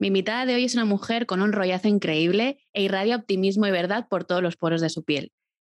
Mi invitada de hoy es una mujer con un rollazo increíble e irradia optimismo y verdad por todos los poros de su piel.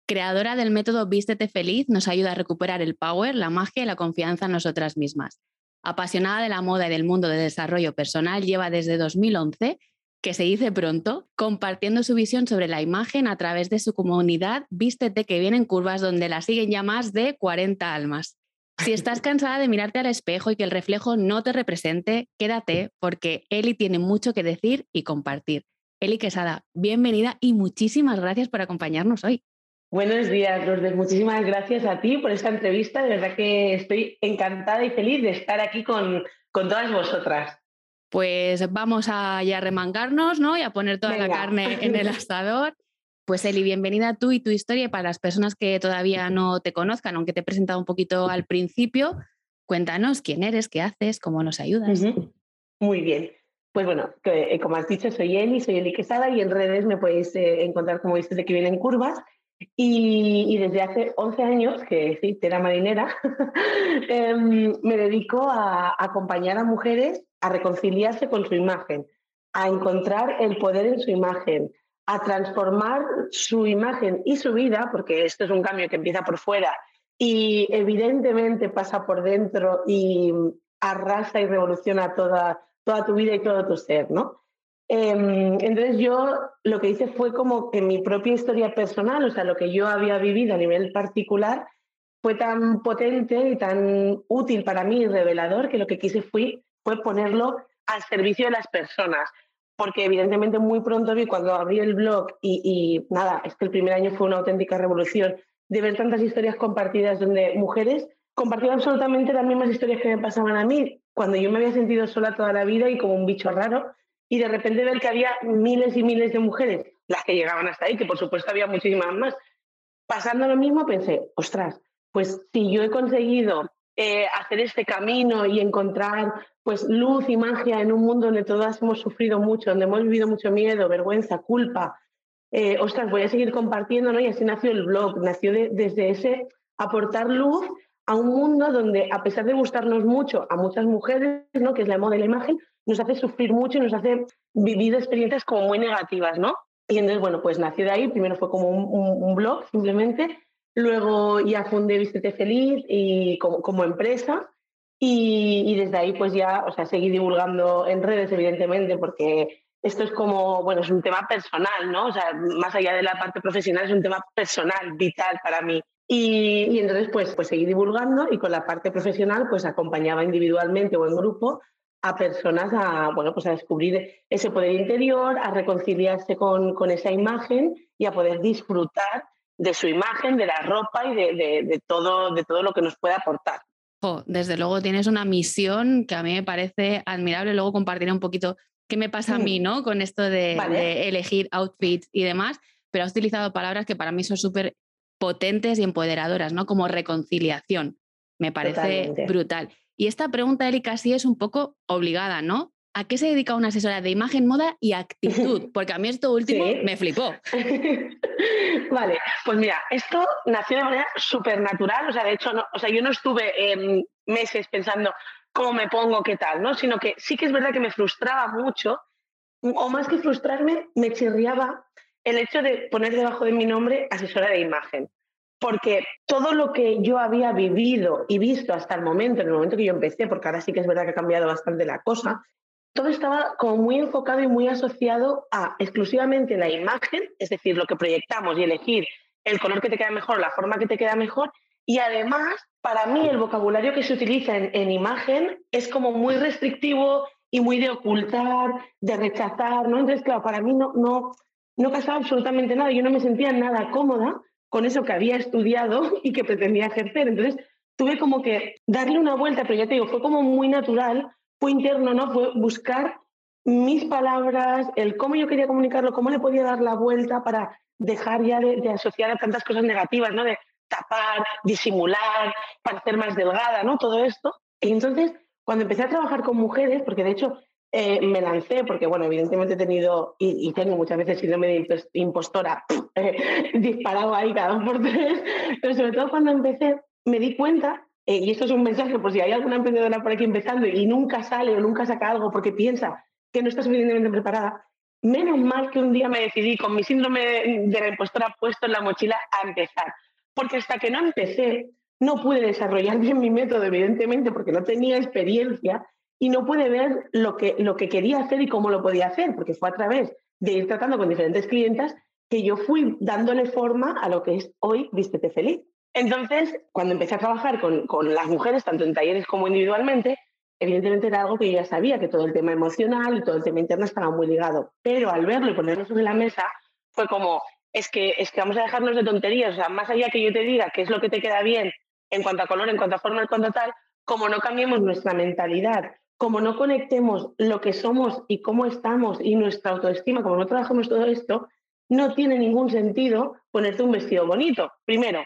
Creadora del método Vístete Feliz, nos ayuda a recuperar el power, la magia y la confianza en nosotras mismas. Apasionada de la moda y del mundo de desarrollo personal, lleva desde 2011, que se dice pronto, compartiendo su visión sobre la imagen a través de su comunidad Vístete que viene en curvas donde la siguen ya más de 40 almas. Si estás cansada de mirarte al espejo y que el reflejo no te represente, quédate porque Eli tiene mucho que decir y compartir. Eli Quesada, bienvenida y muchísimas gracias por acompañarnos hoy. Buenos días, Lourdes. Muchísimas gracias a ti por esta entrevista. De verdad que estoy encantada y feliz de estar aquí con, con todas vosotras. Pues vamos a ya remangarnos ¿no? y a poner toda la carne en el asador. Pues Eli, bienvenida tú y tu historia. Para las personas que todavía no te conozcan, aunque te he presentado un poquito al principio, cuéntanos quién eres, qué haces, cómo nos ayudas. Muy bien. Pues bueno, eh, como has dicho, soy Eli, soy Eli Quesada y en redes me podéis eh, encontrar como viste de que vienen curvas. Y, desde hace 11 años, que sí, tera marinera, em, me dedico a acompañar a mujeres a reconciliarse con su imagen, a encontrar el poder en su imagen, a transformar su imagen y su vida, porque esto es un cambio que empieza por fuera y evidentemente pasa por dentro y arrasa y revoluciona toda, toda tu vida y todo tu ser, ¿no? Em, entonces yo lo que hice fue como que mi propia historia personal, o sea, lo que yo había vivido a nivel particular, fue tan potente y tan útil para mí y revelador que lo que quise fue, fue ponerlo al servicio de las personas porque evidentemente muy pronto vi cuando abrí el blog y, nada, es que el primer año fue una auténtica revolución de ver tantas historias compartidas donde mujeres compartían absolutamente las mismas historias que me pasaban a mí, cuando yo me había sentido sola toda la vida y como un bicho raro, y de repente ver que había miles y miles de mujeres, las que llegaban hasta ahí, que por supuesto había muchísimas más, pasando lo mismo, pensé, ostras, pues si yo he conseguido eh, hacer este camino y encontrar pues luz y magia en un mundo donde todas hemos sufrido mucho, donde hemos vivido mucho miedo, vergüenza, culpa. Eh, ostras, voy a seguir compartiendo, ¿no? Y así nació el blog, nació desde ese aportar luz a un mundo donde, a pesar de gustarnos mucho a muchas mujeres, ¿no? Que es la moda y la imagen, nos hace sufrir mucho y nos hace vivir experiencias como muy negativas, ¿no? Y entonces, bueno, pues nació de ahí, primero fue como un, blog simplemente, luego ya fundé Vístete Feliz y como, empresa, y, desde ahí pues ya, o sea, seguí divulgando en redes, evidentemente, porque esto es como, bueno, es un tema personal, ¿no? O sea, más allá de la parte profesional, es un tema personal, vital para mí. Y, entonces, pues, pues seguí divulgando y con la parte profesional, pues acompañaba individualmente o en grupo a personas a, bueno, pues a descubrir ese poder interior, a reconciliarse con, con esa imagen y a poder disfrutar de su imagen, de la ropa y de, de, todo, de todo lo que nos puede aportar desde luego tienes una misión que a mí me parece admirable. Luego compartiré un poquito qué me pasa a mí, mm. ¿no? Con esto de, elegir outfits y demás, pero has utilizado palabras que para mí son súper potentes y empoderadoras, ¿no? Como reconciliación. Me parece brutal. Y esta pregunta, Eli, casi es un poco obligada, ¿no? ¿A qué se dedica una asesora de imagen, moda y actitud? Porque a mí esto último me flipó. vale, pues mira, esto nació de manera súper natural, o sea, de hecho, no, o sea, yo no estuve meses pensando cómo me pongo, qué tal, ¿no? Sino que sí que es verdad que me frustraba mucho, o más que frustrarme, me chirriaba el hecho de poner debajo de mi nombre asesora de imagen. Porque todo lo que yo había vivido y visto hasta el momento, en el momento que yo empecé, porque ahora sí que es verdad que ha cambiado bastante la cosa, todo estaba como muy enfocado y muy asociado a exclusivamente la imagen, es decir, lo que proyectamos y elegir el color que te queda mejor, la forma que te queda mejor. Y además, para mí, el vocabulario que se utiliza en, imagen es como muy restrictivo y muy de ocultar, de rechazar, ¿no? Entonces, claro, para mí no, no, no casaba absolutamente nada. Yo no me sentía nada cómoda con eso que había estudiado y que pretendía ejercer. Entonces, tuve como que darle una vuelta, pero ya te digo, fue como muy natural fue interno, ¿no? Fue buscar mis palabras, el cómo yo quería comunicarlo, cómo le podía dar la vuelta para dejar ya de, asociar a tantas cosas negativas, ¿no? De tapar, disimular, parecer más delgada, ¿no? Todo esto. Y entonces, cuando empecé a trabajar con mujeres, porque de hecho eh, me lancé, porque bueno, evidentemente he tenido y, tengo muchas veces síndrome de impostora eh, disparado ahí cada dos por tres, pero sobre todo cuando empecé me di cuenta, eh, y esto es un mensaje por si hay alguna emprendedora por aquí empezando y nunca sale o nunca saca algo porque piensa que no está suficientemente preparada, menos mal que un día me decidí con mi síndrome de la impostora puesto en la mochila a empezar, porque hasta que no empecé no pude desarrollar bien mi método, evidentemente, porque no tenía experiencia y no pude ver lo que, lo que quería hacer y cómo lo podía hacer, porque fue a través de ir tratando con diferentes clientas que yo fui dándole forma a lo que es hoy Vístete Feliz. Entonces, cuando empecé a trabajar con, con las mujeres, tanto en talleres como individualmente, evidentemente era algo que yo ya sabía, que todo el tema emocional y todo el tema interno estaba muy ligado. Pero al verlo y ponerlo sobre la mesa, fue como, es que, es que vamos a dejarnos de tonterías, o sea, más allá que yo te diga qué es lo que te queda bien en cuanto a color, en cuanto a forma, en cuanto a tal, como no cambiemos nuestra mentalidad como no conectemos lo que somos y cómo estamos y nuestra autoestima, como no trabajamos todo esto, no tiene ningún sentido ponerte un vestido bonito. Primero,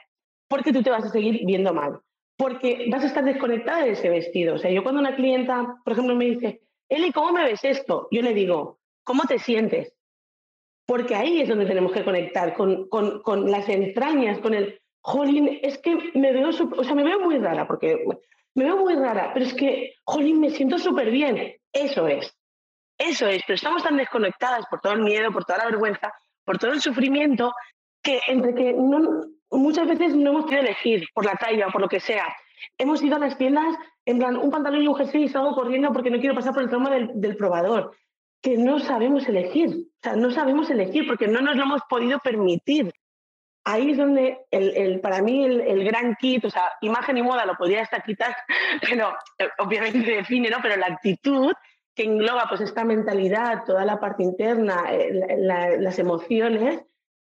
porque tú te vas a seguir viendo mal, porque vas a estar desconectada de ese vestido. O sea, yo cuando una clienta, por ejemplo, me dice, Eli, ¿cómo me ves esto? Yo le digo, ¿cómo te sientes? Porque ahí es donde tenemos que conectar con, con, las entrañas, con el, jolín, es que me veo, o sea, me veo muy rara, porque me veo muy rara, pero es que, jolín, me siento súper bien. Eso es, eso es, pero estamos tan desconectadas por todo el miedo, por toda la vergüenza, por todo el sufrimiento, que entre que no, muchas veces no hemos querido elegir por la talla o por lo que sea. Hemos ido a las tiendas en plan un pantalón y un jersey y salgo corriendo porque no quiero pasar por el trauma del, del probador. Que no sabemos elegir, o sea, no sabemos elegir porque no nos lo hemos podido permitir ahí es donde el, para mí el, gran kit, o sea, imagen y moda lo podría estar quitar, pero eh, obviamente define, ¿no? Pero la actitud que engloba pues esta mentalidad, toda la parte interna, eh, las emociones,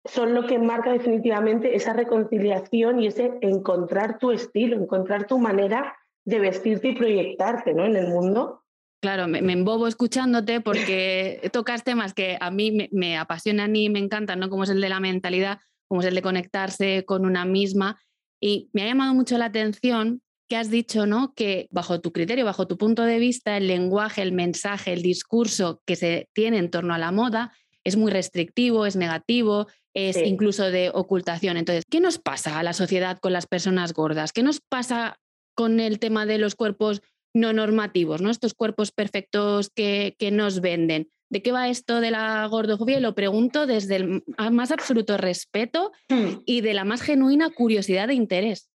son lo que marca definitivamente esa reconciliación y ese encontrar tu estilo, encontrar tu manera de vestirte y proyectarte ¿no? en el mundo. Claro, me, me embobo escuchándote porque tocas temas que a mí me, me, apasionan y me encantan, ¿no? Como es el de la mentalidad, como es el de conectarse con una misma. Y me ha llamado mucho la atención que has dicho, ¿no? Que bajo tu criterio, bajo tu punto de vista, el lenguaje, el mensaje, el discurso que se tiene en torno a la moda es muy restrictivo, es negativo, es incluso de ocultación. Entonces, ¿qué nos pasa a la sociedad con las personas gordas? ¿Qué nos pasa con el tema de los cuerpos no normativos, ¿no? Estos cuerpos perfectos que, que nos venden. ¿De qué va esto de la gordofobia? Y lo pregunto desde el más absoluto respeto hmm. y de la más genuina curiosidad e interés.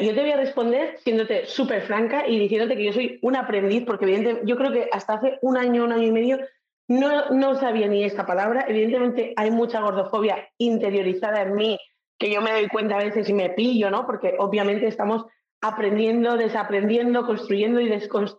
Yo te voy a responder siéndote súper franca y diciéndote que yo soy un aprendiz, porque evidentemente yo creo que hasta hace un año, un año y medio, no, no sabía ni esta palabra. Evidentemente hay mucha gordofobia interiorizada en mí, que yo me doy cuenta a veces y me pillo, ¿no? Porque obviamente estamos aprendiendo, desaprendiendo, construyendo y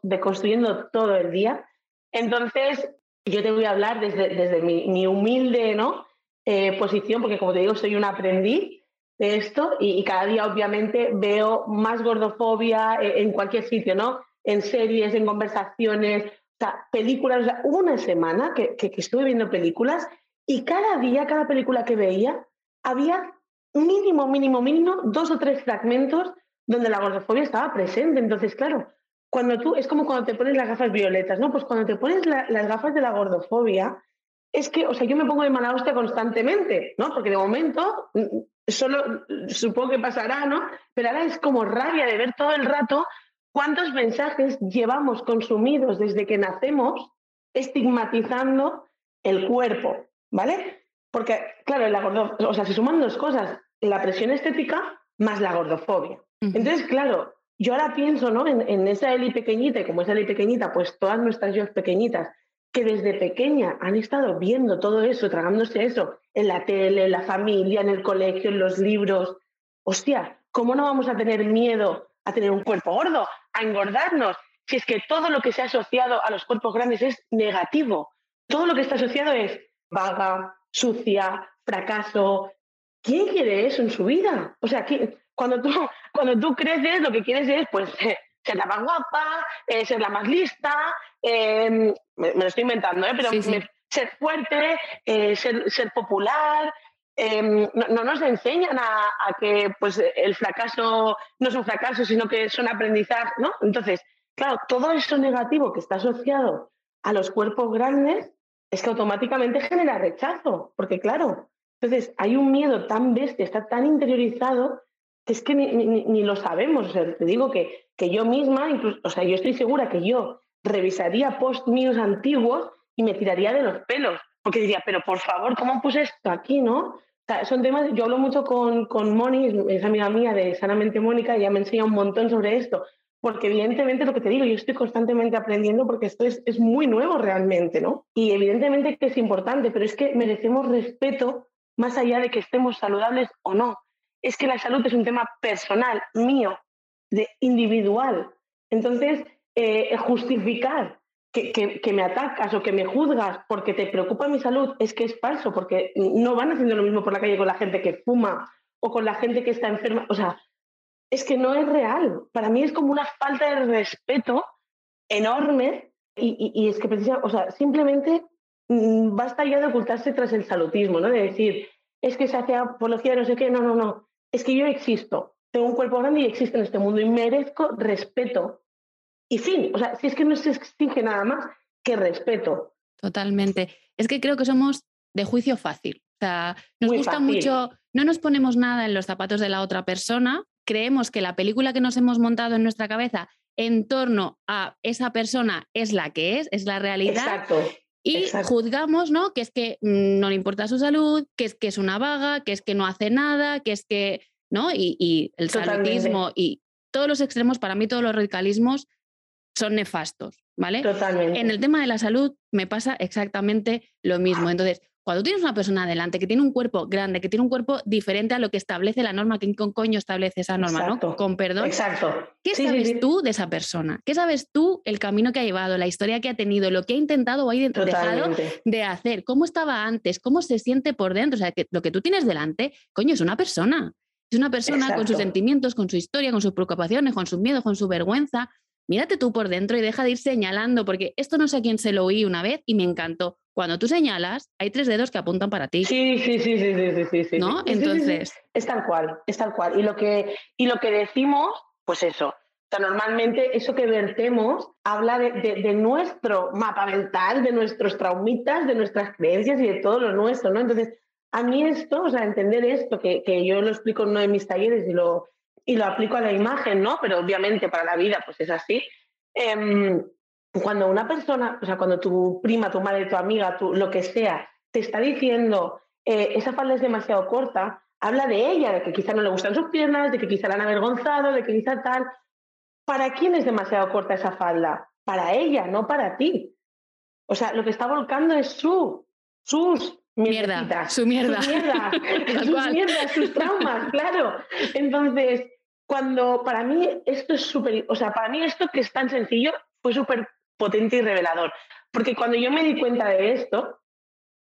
deconstruyendo todo el día. Entonces, yo te voy a hablar desde, desde mi, humilde ¿no? Eh, posición, porque como te digo, soy un aprendiz de esto y, cada día obviamente veo más gordofobia eh, en, cualquier sitio, ¿no? En series, en conversaciones, o sea, películas. hubo una semana que, que, estuve viendo películas y cada día, cada película que veía, había mínimo, mínimo, mínimo dos o tres fragmentos donde la gordofobia estaba presente. Entonces, claro, cuando tú, es como cuando te pones las gafas violetas, ¿no? Pues cuando te pones las gafas de la gordofobia, es que, o sea, yo me pongo de mala hostia constantemente, ¿no? Porque de momento, mm, solo supongo que pasará, ¿no? Pero ahora es como rabia de ver todo el rato cuántos mensajes llevamos consumidos desde que nacemos estigmatizando el cuerpo, ¿vale? Porque, claro, la o sea, se suman dos cosas, la presión estética más la gordofobia. Entonces, claro, yo ahora pienso ¿no? en, esa Eli pequeñita, y como es Eli pequeñita, pues todas nuestras yo pequeñitas, que desde pequeña han estado viendo todo eso, tragándose eso, en la tele, en la familia, en el colegio, en los libros. Hostia, ¿cómo no vamos a tener miedo a tener un cuerpo gordo, a engordarnos? Si es que todo lo que se ha asociado a los cuerpos grandes es negativo. Todo lo que está asociado es vaga, sucia, fracaso. ¿Quién quiere eso en su vida? O sea, cuando tú, cuando tú creces, lo que quieres es, pues, ser la más guapa, eh, ser la más lista, em, me, lo estoy inventando, ¿eh? pero ser fuerte, eh, ser, ser, popular. Em, no, nos enseñan a, que pues, el fracaso no es un fracaso, sino que son aprendizaje, ¿no? Entonces, claro, todo eso negativo que está asociado a los cuerpos grandes es que automáticamente genera rechazo, porque claro, entonces hay un miedo tan bestia, está tan interiorizado que es que ni, lo sabemos. O sea, te digo que, que yo misma, incluso, o sea, yo estoy segura que yo revisaría post míos antiguos y me tiraría de los pelos, porque diría, pero por favor, ¿cómo puse esto aquí, no? Sea, son temas, yo hablo mucho con, con Moni, es amiga mía de Sanamente Mónica, y ella me enseña un montón sobre esto, porque evidentemente lo que te digo, yo estoy constantemente aprendiendo porque esto es, es muy nuevo realmente, ¿no? Y evidentemente que es importante, pero es que merecemos respeto más allá de que estemos saludables o no. Es que la salud es un tema personal, mío, de individual. Entonces, eh, justificar que, que, me atacas o que me juzgas porque te preocupa mi salud es que es falso, porque no van haciendo lo mismo por la calle con la gente que fuma o con la gente que está enferma. O sea, es que no es real. Para mí es como una falta de respeto enorme y, es que precisamente, o sea, simplemente mm, basta ya de ocultarse tras el salutismo, ¿no? De decir, es que se hace apología no sé qué, no, no, no, es que yo existo, tengo un cuerpo grande y existo en este mundo y merezco respeto. Y fin, o sea, si es que no se exige nada más que respeto. Totalmente. Es que creo que somos de juicio fácil. O sea, nos gusta mucho, no nos ponemos nada en los zapatos de la otra persona, creemos que la película que nos hemos montado en nuestra cabeza en torno a esa persona es la que es, es la realidad. Exacto. Y juzgamos, ¿no? Que es que mm, no le importa su salud, que es que es una vaga, que es que no hace nada, que es que, ¿no? Y, el salutismo y todos los extremos, para mí todos los radicalismos son nefastos, ¿vale? Totalmente. En el tema de la salud me pasa exactamente lo mismo. Entonces, cuando tienes una persona adelante que tiene un cuerpo grande, que tiene un cuerpo diferente a lo que establece la norma, ¿quién con coño establece esa norma? ¿no? Con perdón. Exacto. ¿Qué sabes tú de esa persona? ¿Qué sabes tú el camino que ha llevado, la historia que ha tenido, lo que ha intentado o ha dejado de hacer? ¿Cómo estaba antes? ¿Cómo se siente por dentro? O sea, que lo que tú tienes delante, coño, es una persona. Es una persona con sus sentimientos, con su historia, con sus preocupaciones, con sus miedos, con su vergüenza mírate tú por dentro y deja de ir señalando, porque esto no sé a quién se lo oí una vez y me encantó. Cuando tú señalas, hay tres dedos que apuntan para ti. Sí, sí, sí, sí, sí, sí, sí. ¿No? Entonces. Es tal cual, es tal cual. Y lo que, y lo que decimos, pues eso. O sea, normalmente eso que vertemos habla de, de, nuestro mapa mental, de nuestros traumitas, de nuestras creencias y de todo lo nuestro, ¿no? Entonces, a mí esto, o sea, entender esto, que, que yo lo explico en uno de mis talleres y lo, y lo aplico a la imagen, ¿no? Pero obviamente para la vida pues es así. Em, cuando una persona, o sea, cuando tu prima, tu madre, tu amiga, tu, lo que sea, te está diciendo eh, esa falda es demasiado corta, habla de ella, de que quizá no le gustan sus piernas, de que quizá la han avergonzado, de que quizá tal. ¿Para quién es demasiado corta esa falda? Para ella, no para ti. O sea, lo que está volcando es su, sus mierda, su mierda. Su mierda, sus mierdas, sus traumas, claro. Entonces, cuando para mí esto es súper, o sea, para mí esto que es tan sencillo fue súper potente y revelador, porque cuando yo me di cuenta de esto,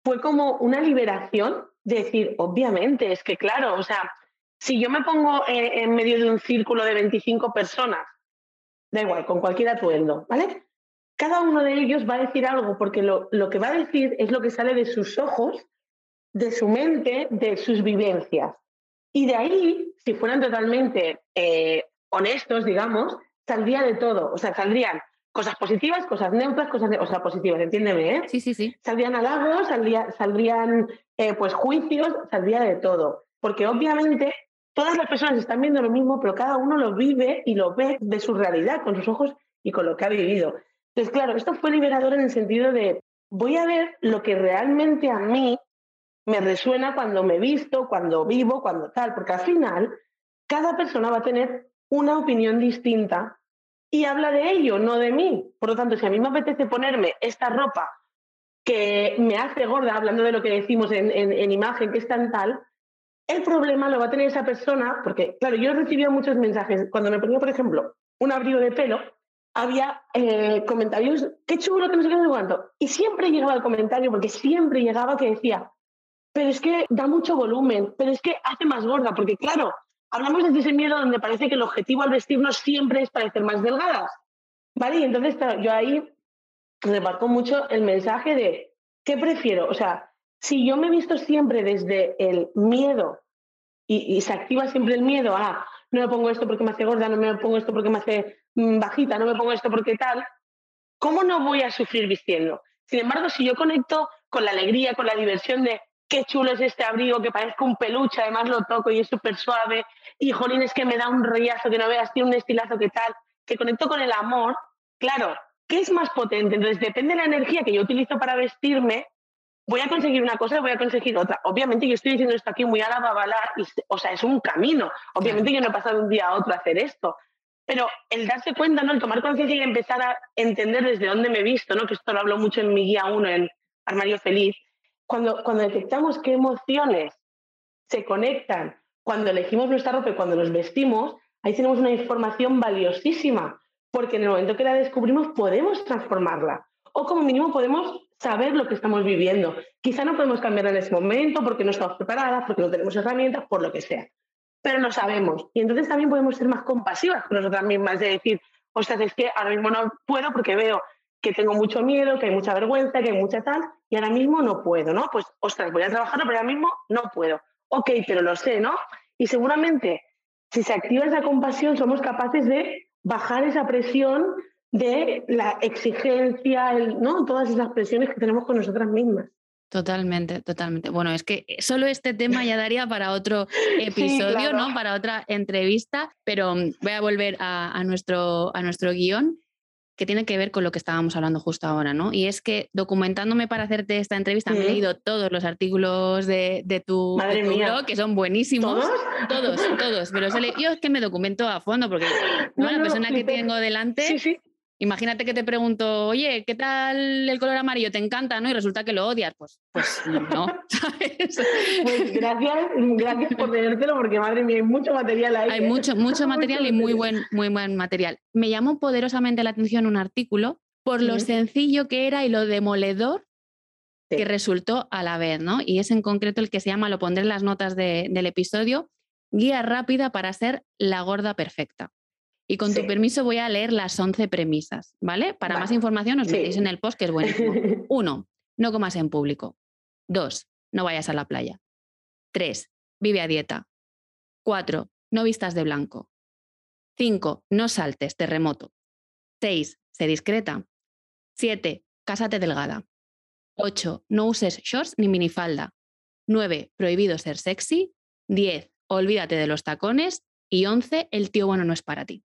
fue como una liberación de decir, obviamente, es que claro, o sea, si yo me pongo en, medio de un círculo de 25 personas, da igual, con cualquier atuendo, ¿vale? Cada uno de ellos va a decir algo, porque lo, lo que va a decir es lo que sale de sus ojos, de su mente, de sus vivencias. Y de ahí, si fueran totalmente eh, honestos, digamos, saldría de todo. O sea, saldrían cosas positivas, cosas neutras, cosas o sea, positivas, entiéndeme, ¿eh? Sí, sí, sí. Saldrían halagos, saldría, saldrían eh, pues juicios, saldría de todo. Porque obviamente todas las personas están viendo lo mismo, pero cada uno lo vive y lo ve de su realidad, con sus ojos y con lo que ha vivido. Entonces, claro, esto fue liberador en el sentido de voy a ver lo que realmente a mí me resuena cuando me visto, cuando vivo, cuando tal, porque al final cada persona va a tener una opinión distinta y habla de ello, no de mí. Por lo tanto, si a mí me apetece ponerme esta ropa que me hace gorda, hablando de lo que decimos en, imagen, que es tan tal, el problema lo va a tener esa persona, porque, claro, yo recibía muchos mensajes. Cuando me ponía, por ejemplo, un abrigo de pelo, había eh, comentarios, qué chulo, que no sé qué. Y siempre llegaba el comentario, porque siempre llegaba que decía, pero es que da mucho volumen, pero es que hace más gorda, porque claro, hablamos de ese miedo donde parece que el objetivo al vestirnos siempre es parecer más delgadas. ¿Vale? Y entonces yo ahí remarco mucho el mensaje de ¿qué prefiero? O sea, si yo me he visto siempre desde el miedo y, se activa siempre el miedo a no me pongo esto porque me hace gorda, no me pongo esto porque me hace mm, bajita, no me pongo esto porque tal, ¿cómo no voy a sufrir vistiendo? Sin embargo, si yo conecto con la alegría, con la diversión de qué chulo es este abrigo, que parezca un peluche, además lo toco y es súper suave, y jolín, es que me da un rollazo, que no veas, tiene un estilazo, que tal, que conecto con el amor, claro, ¿qué es más potente? Entonces, depende de la energía que yo utilizo para vestirme, voy a conseguir una cosa, voy a conseguir otra. Obviamente yo estoy diciendo esto aquí muy a la babala, o sea, es un camino. Obviamente yo no he pasado de un día a otro a hacer esto. Pero el darse cuenta, ¿no? el tomar conciencia y empezar a entender desde dónde me he visto, ¿no? que esto lo hablo mucho en mi guía 1, en Armario Feliz, cuando, cuando detectamos qué emociones se conectan cuando elegimos nuestra ropa y cuando nos vestimos, ahí tenemos una información valiosísima, porque en el momento que la descubrimos podemos transformarla o como mínimo podemos saber lo que estamos viviendo. Quizá no podemos cambiar en ese momento porque no estamos preparadas, porque no tenemos herramientas, por lo que sea. Pero lo sabemos. Y entonces también podemos ser más compasivas con nosotras mismas, de decir, ostras, es que ahora mismo no puedo porque veo que tengo mucho miedo, que hay mucha vergüenza, que hay mucha tal, y ahora mismo no puedo, ¿no? Pues, ostras, voy a trabajarlo, pero ahora mismo no puedo. Ok, pero lo sé, ¿no? Y seguramente, si se activa esa compasión, somos capaces de bajar esa presión de la exigencia, ¿no? todas esas presiones que tenemos con nosotras mismas. Totalmente, totalmente. Bueno, es que solo este tema ya daría para otro episodio, ¿no? Para otra entrevista, pero mm, voy a volver a, nuestro, a nuestro guion que tiene que ver con lo que estábamos hablando justo ahora, ¿no? Y es que documentándome para hacerte esta entrevista, me he leído todos los artículos de, tu, blog, que son buenísimos. ¿Todos? Todos, Pero yo es que me documento a fondo, porque la persona que tengo delante sí, sí. Imagínate que te pregunto, oye, ¿qué tal el color amarillo? ¿Te encanta? ¿no? Y resulta que lo odias. Pues, pues no, Pues gracias, gracias por tenértelo, porque madre mía, hay mucho material ahí. Hay ¿eh? mucho, mucho material y muy buen, muy buen material. Me llamó poderosamente la atención un artículo por lo sencillo que era y lo demoledor que resultó a la vez, ¿no? Y es en concreto el que se llama, lo pondré en las notas del episodio, Guía rápida para ser la gorda perfecta. Y con tu permiso voy a leer las 11 premisas, ¿vale? Para más información os metéis en el post, que es buenísimo. Uno, no comas en público. Dos, no vayas a la playa. Tres, vive a dieta. Cuatro, no vistas de blanco. Cinco, no saltes, terremoto. Seis, sé discreta. Siete, cásate delgada. Ocho, no uses shorts ni minifalda. Nueve, prohibido ser sexy. Diez, olvídate de los tacones. Y once, el tío bueno no es para ti.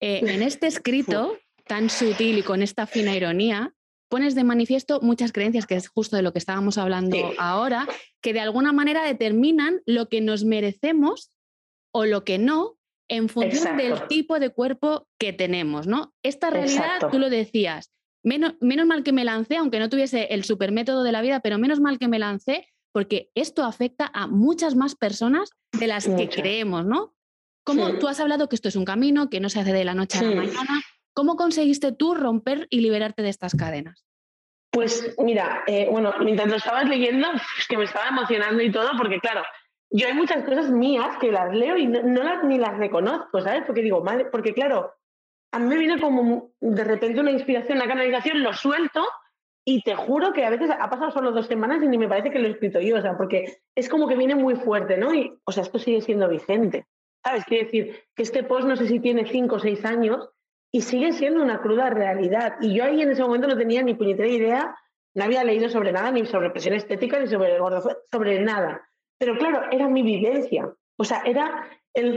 Eh, en este escrito tan sutil y con esta fina ironía, pones de manifiesto muchas creencias, que es justo de lo que estábamos hablando ahora, que de alguna manera determinan lo que nos merecemos o lo que no en función del tipo de cuerpo que tenemos, ¿no? Esta realidad, tú lo decías, menos, menos mal que me lancé, aunque no tuviese el supermétodo de la vida, pero menos mal que me lancé, porque esto afecta a muchas más personas de las que creemos, ¿no? ¿Cómo tú has hablado que esto es un camino, que no se hace de la noche a la mañana? ¿Cómo conseguiste tú romper y liberarte de estas cadenas? Pues mira, eh, bueno, mientras lo estabas leyendo, es que me estaba emocionando y todo, porque claro, yo hay muchas cosas mías que las leo y no, las, ni las reconozco, ¿sabes? Porque digo, madre, porque claro, a mí me viene como de repente una inspiración, una canalización, lo suelto y te juro que a veces ha pasado solo dos semanas y ni me parece que lo he escrito yo, o sea, porque es como que viene muy fuerte, ¿no? Y, o sea, esto sigue siendo vigente. ¿Sabes? Quiere decir que este post no sé si tiene cinco o seis años y sigue siendo una cruda realidad. Y yo ahí en ese momento no tenía ni puñetera idea, no había leído sobre nada, ni sobre presión estética, ni sobre el gordo, sobre nada. Pero claro, era mi vivencia. O sea, era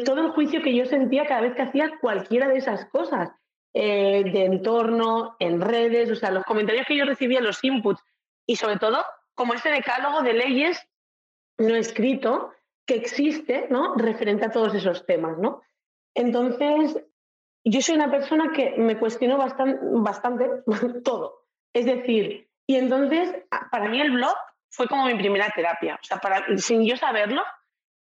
todo el juicio que yo sentía cada vez que hacía cualquiera de esas cosas. Eh, de entorno, en redes, o sea, los comentarios que yo recibía, los inputs y sobre todo como este decálogo de leyes no escrito que existe, ¿no? Referente a todos esos temas, ¿no? Entonces, yo soy una persona que me cuestiono bastante, bastante todo. Es decir, y entonces, para mí el blog fue como mi primera terapia. O sea, para, sin yo saberlo,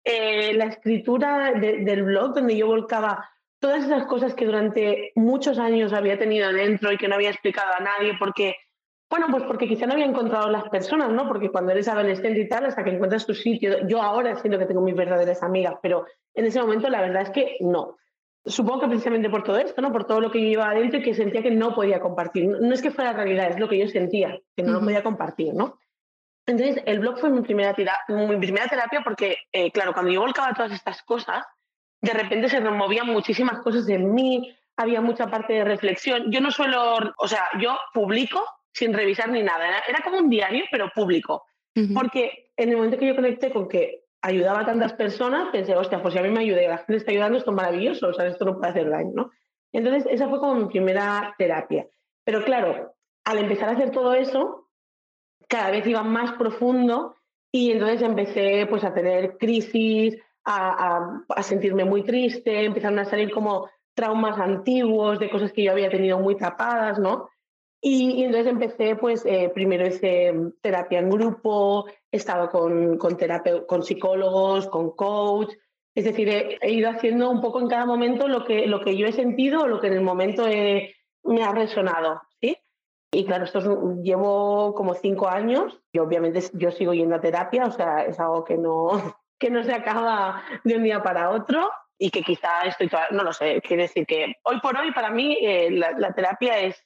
eh, la escritura del blog, donde yo volcaba todas esas cosas que durante muchos años había tenido dentro y que no había explicado a nadie, porque bueno, pues porque quizá no había encontrado las personas, ¿no? Porque cuando eres adolescente y tal, hasta que encuentras tu sitio, yo ahora siento que tengo mis verdaderas amigas, pero en ese momento la verdad es que no. Supongo que precisamente por todo esto, ¿no? Por todo lo que yo llevaba adentro y que sentía que no podía compartir. No es que fuera realidad, es lo que yo sentía, que no lo podía compartir, ¿no? Entonces, el blog fue mi primera, mi primera terapia porque, eh, claro, cuando yo volcaba todas estas cosas, de repente se removían muchísimas cosas de mí, había mucha parte de reflexión. Yo no suelo, o sea, yo publico sin revisar ni nada. Era, como un diario, pero público. Porque en el momento que yo conecté con que ayudaba a tantas personas, pensé, hostia, pues si a mí me ayuda y la gente está ayudando, esto es maravilloso, o sea, esto no puede hacer daño, ¿no? Entonces, esa fue como mi primera terapia. Pero claro, al empezar a hacer todo eso, cada vez iba más profundo y entonces empecé pues a tener crisis, a, a, sentirme muy triste, empezaron a salir como traumas antiguos de cosas que yo había tenido muy tapadas, ¿no? Y, entonces empecé, pues, eh, primero hice terapia en grupo, he estado con, con, con psicólogos, con coach, es decir, he, ido haciendo un poco en cada momento lo que, lo que yo he sentido o lo que en el momento me ha resonado, ¿sí? Y claro, esto llevo como cinco años y obviamente yo sigo yendo a terapia, o sea, es algo que no, que no se acaba de un día para otro y que quizá estoy, no lo sé, quiere decir que hoy por hoy para mí eh, la, terapia es,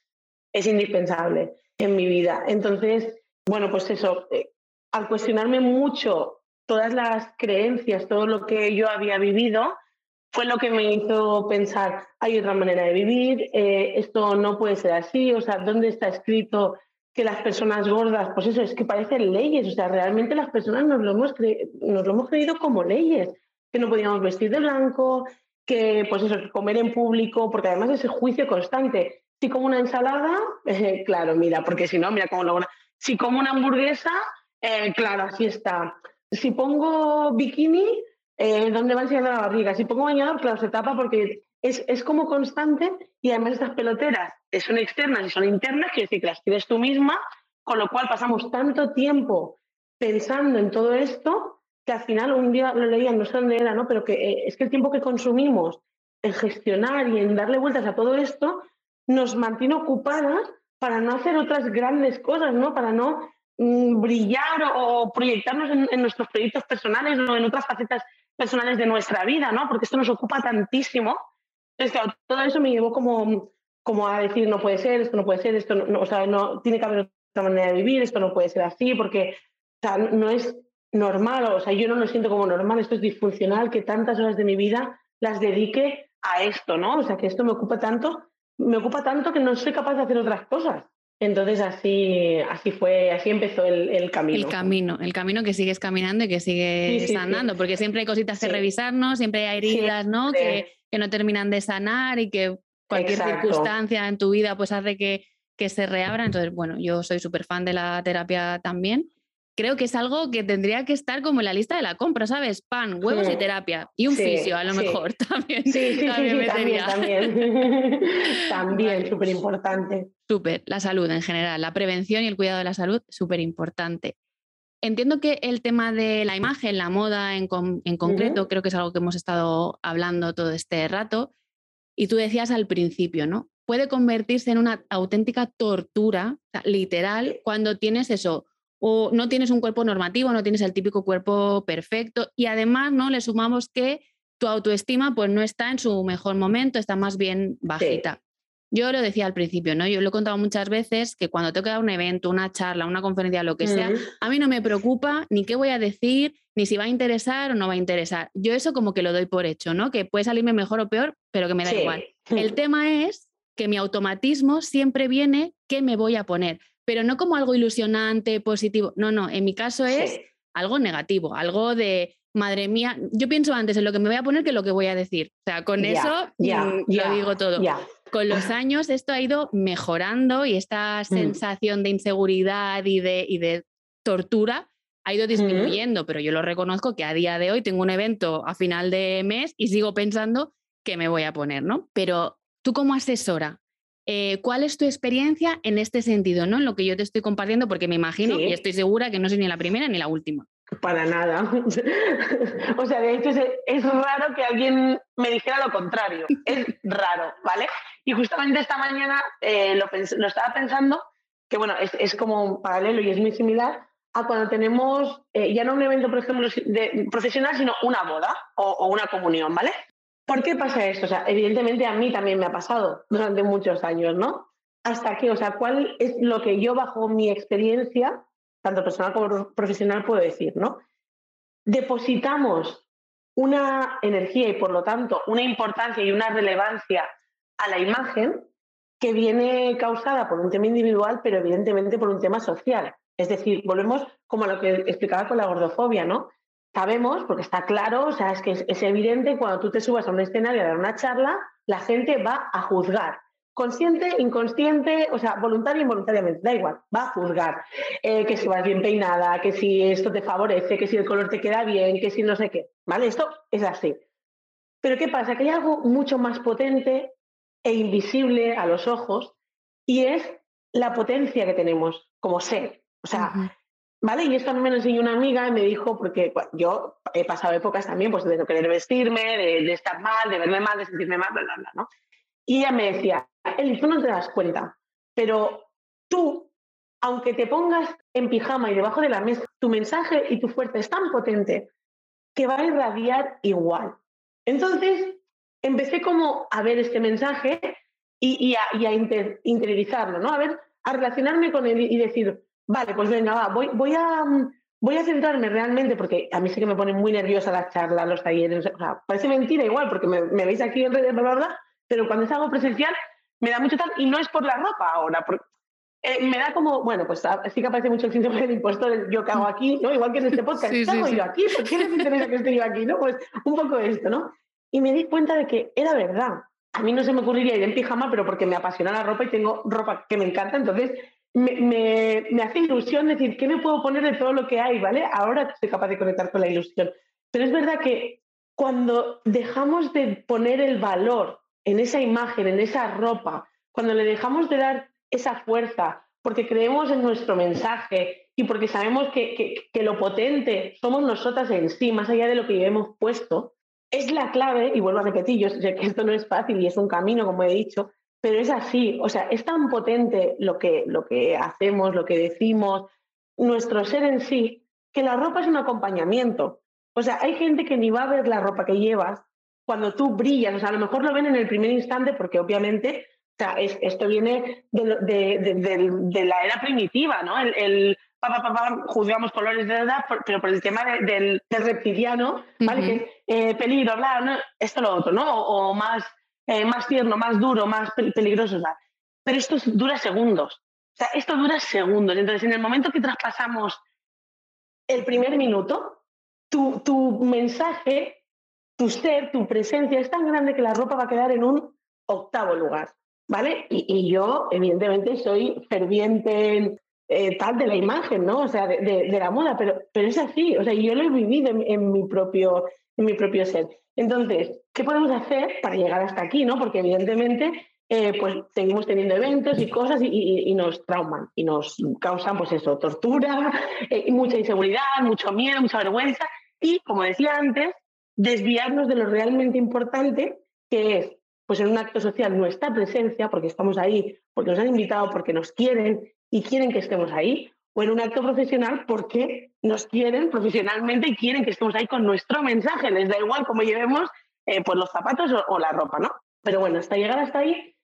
es indispensable en mi vida. Entonces, bueno, pues eso, eh, al cuestionarme mucho todas las creencias, todo lo que yo había vivido, fue lo que me hizo pensar, hay otra manera de vivir, eh, esto no puede ser así, o sea, ¿dónde está escrito que las personas gordas, pues eso, es que parecen leyes, o sea, realmente las personas nos lo hemos, creído como leyes, que no podíamos vestir de blanco, que pues eso, comer en público, porque además es el juicio constante. Si como una ensalada, eh, claro, mira, porque si no, mira cómo lo... Si como una hamburguesa, eh, claro, así está. Si pongo bikini, eh, ¿dónde va enseñando la barriga? Si pongo bañador, claro, se tapa porque es, es, como constante y además estas peloteras son externas y son internas, quiere decir que las tienes tú misma, con lo cual pasamos tanto tiempo pensando en todo esto que al final un día lo leía, no sé dónde era, ¿no? pero que es que el tiempo que consumimos en gestionar y en darle vueltas a todo esto nos mantiene ocupadas para no hacer otras grandes cosas, ¿no? para no mm, brillar o, proyectarnos en, nuestros proyectos personales o en otras facetas personales de nuestra vida, ¿no? porque esto nos ocupa tantísimo. Entonces, claro, todo eso me llevó como, como a decir, no puede ser, esto no puede ser, esto no, o sea, no, tiene que haber otra manera de vivir, esto no puede ser así, porque o sea, no es normal, o sea, yo no lo siento como normal, esto es disfuncional, que tantas horas de mi vida las dedique a esto, ¿no? O sea, que esto me ocupa tanto, me ocupa tanto que no soy capaz de hacer otras cosas. Entonces así, así fue, así empezó el, camino. El camino, el camino que sigues caminando y que sigues andando, porque siempre hay cositas que revisarnos, siempre hay heridas, ¿no? Que, que, no terminan de sanar y que cualquier circunstancia en tu vida pues hace que, que se reabra. Entonces, bueno, yo soy súper fan de la terapia también creo que es algo que tendría que estar como en la lista de la compra, ¿sabes? Pan, huevos y terapia. Y un fisio, a lo mejor también. Sí, sí, también, también, también. también, súper importante. Súper, la salud en general, la prevención y el cuidado de la salud, súper importante. Entiendo que el tema de la imagen, la moda en, concreto, creo que es algo que hemos estado hablando todo este rato. Y tú decías al principio, ¿no? Puede convertirse en una auténtica tortura, literal, cuando tienes eso, o no tienes un cuerpo normativo, no tienes el típico cuerpo perfecto y además no le sumamos que tu autoestima pues no está en su mejor momento, está más bien bajita. Yo lo decía al principio, ¿no? Yo lo he contado muchas veces que cuando tengo que dar un evento, una charla, una conferencia, lo que sea, a mí no me preocupa ni qué voy a decir, ni si va a interesar o no va a interesar. Yo eso como que lo doy por hecho, ¿no? Que puede salirme mejor o peor, pero que me da igual. El tema es que mi automatismo siempre viene qué me voy a poner pero no como algo ilusionante, positivo. No, no, en mi caso es algo negativo, algo de, madre mía, yo pienso antes en lo que me voy a poner que lo que voy a decir. O sea, con eso mm, lo digo todo. Con los años esto ha ido mejorando y esta mm. sensación de inseguridad y de, y de tortura ha ido disminuyendo, pero yo lo reconozco que a día de hoy tengo un evento a final de mes y sigo pensando que me voy a poner, ¿no? Pero tú como asesora, eh, ¿Cuál es tu experiencia en este sentido, ¿no? en lo que yo te estoy compartiendo? Porque me imagino y estoy segura que no soy ni la primera ni la última. Para nada. o sea, de hecho es, raro que alguien me dijera lo contrario. Es raro, ¿vale? Y justamente esta mañana eh, lo, estaba pensando, que bueno, es, como un paralelo y es muy similar a cuando tenemos eh, ya no un evento, por ejemplo, de, profesional, sino una boda o, o una comunión, ¿vale? ¿Por qué pasa esto? O sea, evidentemente a mí también me ha pasado durante muchos años, ¿no? ¿Hasta qué? O sea, ¿cuál es lo que yo bajo mi experiencia, tanto personal como profesional, puedo decir, ¿no? Depositamos una energía y por lo tanto una importancia y una relevancia a la imagen que viene causada por un tema individual, pero evidentemente por un tema social. Es decir, volvemos como a lo que explicaba con la gordofobia, ¿no? Sabemos, porque está claro, o sea, es que es, evidente cuando tú te subas a un escenario a dar una charla, la gente va a juzgar. Consciente, inconsciente, o sea, voluntario, involuntariamente, da igual, va a juzgar. Eh, que si vas bien peinada, que si esto te favorece, que si el color te queda bien, que si no sé qué. ¿Vale? Esto es así. Pero ¿qué pasa? Que hay algo mucho más potente e invisible a los ojos y es la potencia que tenemos como ser. O sea, ¿vale? Y esto a mí me lo enseñó una amiga y me dijo, porque yo he pasado épocas también pues, de no querer vestirme, de, estar mal, de verme mal, de sentirme mal, bla, bla, bla, ¿no? Y ella me decía, Eli, tú no te das cuenta, pero tú, aunque te pongas en pijama y debajo de la mesa, tu mensaje y tu fuerza es tan potente que va a irradiar igual. Entonces, empecé como a ver este mensaje y, a, interiorizarlo, ¿no? A ver, a relacionarme con él y decir, vale, pues venga, va, voy, voy, a, voy a centrarme realmente, porque a mí sí que me ponen muy nerviosa las charlas, los talleres, o sea, parece mentira igual, porque me, veis aquí en redes, bla, bla, pero cuando es algo presencial me da mucho tal, y no es por la ropa ahora, porque, eh, me da como, bueno, pues sí que aparece mucho el síndrome del impostor, yo hago aquí, ¿no? Igual que en este podcast, ¿qué hago yo aquí? ¿Por qué les interesa que esté yo aquí? ¿no? Pues un poco esto, ¿no? Y me di cuenta de que era verdad. A mí no se me ocurriría ir en pijama, pero porque me apasiona la ropa y tengo ropa que me encanta, entonces me, me, hace ilusión decir, ¿qué me puedo poner de todo lo que hay? ¿vale? Ahora soy capaz de conectar con la ilusión. Pero es verdad que cuando dejamos de poner el valor en esa imagen, en esa ropa, cuando le dejamos de dar esa fuerza, porque creemos en nuestro mensaje y porque sabemos que, que, que lo potente somos nosotras en sí, más allá de lo que llevemos puesto, es la clave, y vuelvo a repetir, yo sé que esto no es fácil y es un camino, como he dicho, pero es así, o sea, es tan potente lo que, lo que hacemos, lo que decimos, nuestro ser en sí, que la ropa es un acompañamiento. O sea, hay gente que ni va a ver la ropa que llevas cuando tú brillas, o sea, a lo mejor lo ven en el primer instante porque obviamente, o sea, esto viene de, la era primitiva, ¿no? el, juzgamos colores de edad, pero por el tema del, reptiliano, ¿vale? Eh, peligro, bla, esto lo otro, ¿no? O, más, eh, más tierno, más duro, más peligroso. Pero esto dura segundos. O sea, esto dura segundos. Entonces, en el momento que traspasamos el primer minuto, tu, tu mensaje, tu ser, tu presencia es tan grande que la ropa va a quedar en un octavo lugar. ¿Vale? Y, y yo, evidentemente, soy ferviente eh, tal de la imagen, ¿no? O sea, de, la moda, pero, pero es así, o sea, yo lo he vivido en, mi propio, en mi propio ser. Entonces, ¿qué podemos hacer para llegar hasta aquí, no? Porque evidentemente, eh, pues seguimos teniendo eventos y cosas y, nos trauman y nos causan, pues eso, tortura, eh, mucha inseguridad, mucho miedo, mucha vergüenza y, como decía antes, desviarnos de lo realmente importante, que es pues en un acto social nuestra presencia, porque estamos ahí, porque nos han invitado, porque nos quieren y quieren que estemos ahí, o en un acto profesional porque nos quieren profesionalmente y quieren que estemos ahí con nuestro mensaje. Les da igual cómo llevemos eh, pues los zapatos o, la ropa, ¿no? Pero bueno, hasta llegar hasta ahí,